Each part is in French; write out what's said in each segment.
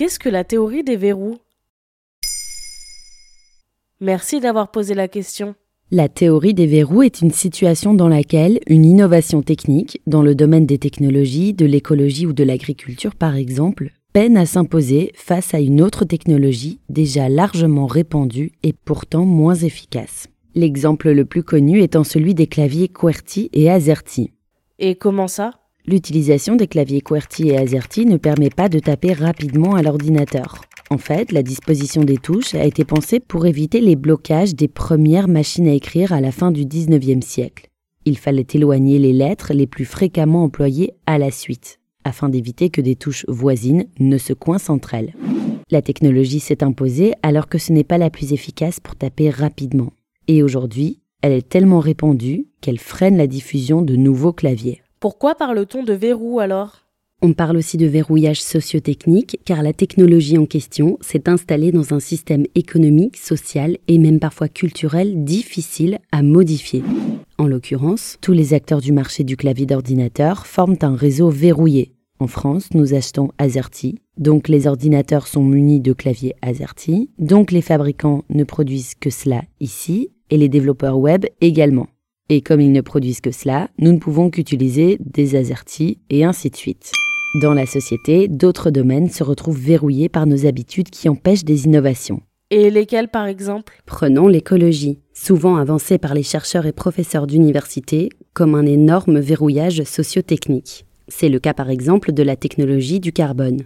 Qu'est-ce que la théorie des verrous? Merci d'avoir posé la question. La théorie des verrous est une situation dans laquelle une innovation technique, dans le domaine des technologies, de l'écologie ou de l'agriculture par exemple, peine à s'imposer face à une autre technologie déjà largement répandue et pourtant moins efficace. L'exemple le plus connu étant celui des claviers QWERTY et AZERTY. Et comment ça? L'utilisation des claviers QWERTY et AZERTY ne permet pas de taper rapidement à l'ordinateur. En fait, la disposition des touches a été pensée pour éviter les blocages des premières machines à écrire à la fin du 19e siècle. Il fallait éloigner les lettres les plus fréquemment employées à la suite, afin d'éviter que des touches voisines ne se coincent entre elles. La technologie s'est imposée alors que ce n'est pas la plus efficace pour taper rapidement. Et aujourd'hui, elle est tellement répandue qu'elle freine la diffusion de nouveaux claviers. Pourquoi parle-t-on de verrou alors? On parle aussi de verrouillage sociotechnique car la technologie en question s'est installée dans un système économique, social et même parfois culturel difficile à modifier. En l'occurrence, tous les acteurs du marché du clavier d'ordinateur forment un réseau verrouillé. En France, nous achetons AZERTY, donc les ordinateurs sont munis de claviers AZERTY, donc les fabricants ne produisent que cela ici, et les développeurs web également. Et comme ils ne produisent que cela, nous ne pouvons qu'utiliser des AZERTY et ainsi de suite. Dans la société, d'autres domaines se retrouvent verrouillés par nos habitudes qui empêchent des innovations. Et lesquels par exemple? Prenons l'écologie, souvent avancée par les chercheurs et professeurs d'université comme un énorme verrouillage socio-technique. C'est le cas par exemple de la technologie du carbone.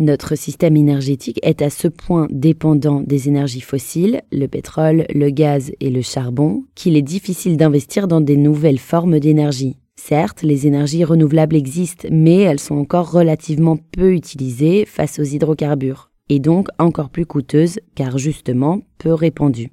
Notre système énergétique est à ce point dépendant des énergies fossiles, le pétrole, le gaz et le charbon, qu'il est difficile d'investir dans des nouvelles formes d'énergie. Certes, les énergies renouvelables existent, mais elles sont encore relativement peu utilisées face aux hydrocarbures, et donc encore plus coûteuses, car justement peu répandues.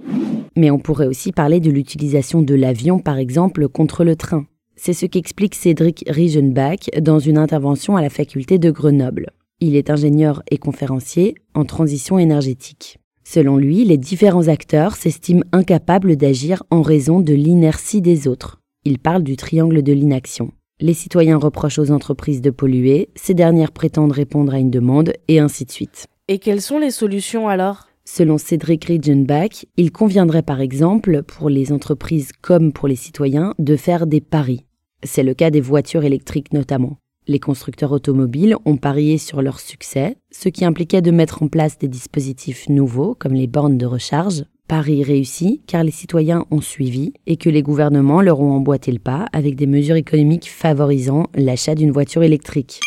Mais on pourrait aussi parler de l'utilisation de l'avion, par exemple, contre le train. C'est ce qu'explique Cédric Riegenbach dans une intervention à la faculté de Grenoble. Il est ingénieur et conférencier en transition énergétique. Selon lui, les différents acteurs s'estiment incapables d'agir en raison de l'inertie des autres. Il parle du triangle de l'inaction. Les citoyens reprochent aux entreprises de polluer, ces dernières prétendent répondre à une demande, et ainsi de suite. Et quelles sont les solutions alors? Selon Cédric Riegenbach, il conviendrait par exemple, pour les entreprises comme pour les citoyens, de faire des paris. C'est le cas des voitures électriques notamment. Les constructeurs automobiles ont parié sur leur succès, ce qui impliquait de mettre en place des dispositifs nouveaux comme les bornes de recharge. Paris réussi car les citoyens ont suivi et que les gouvernements leur ont emboîté le pas avec des mesures économiques favorisant l'achat d'une voiture électrique.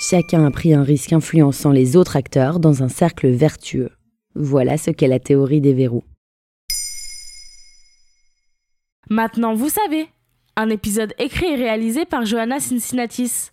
Chacun a pris un risque influençant les autres acteurs dans un cercle vertueux. Voilà ce qu'est la théorie des verrous. Maintenant vous savez Un épisode écrit et réalisé par Johanna Cincinnatis.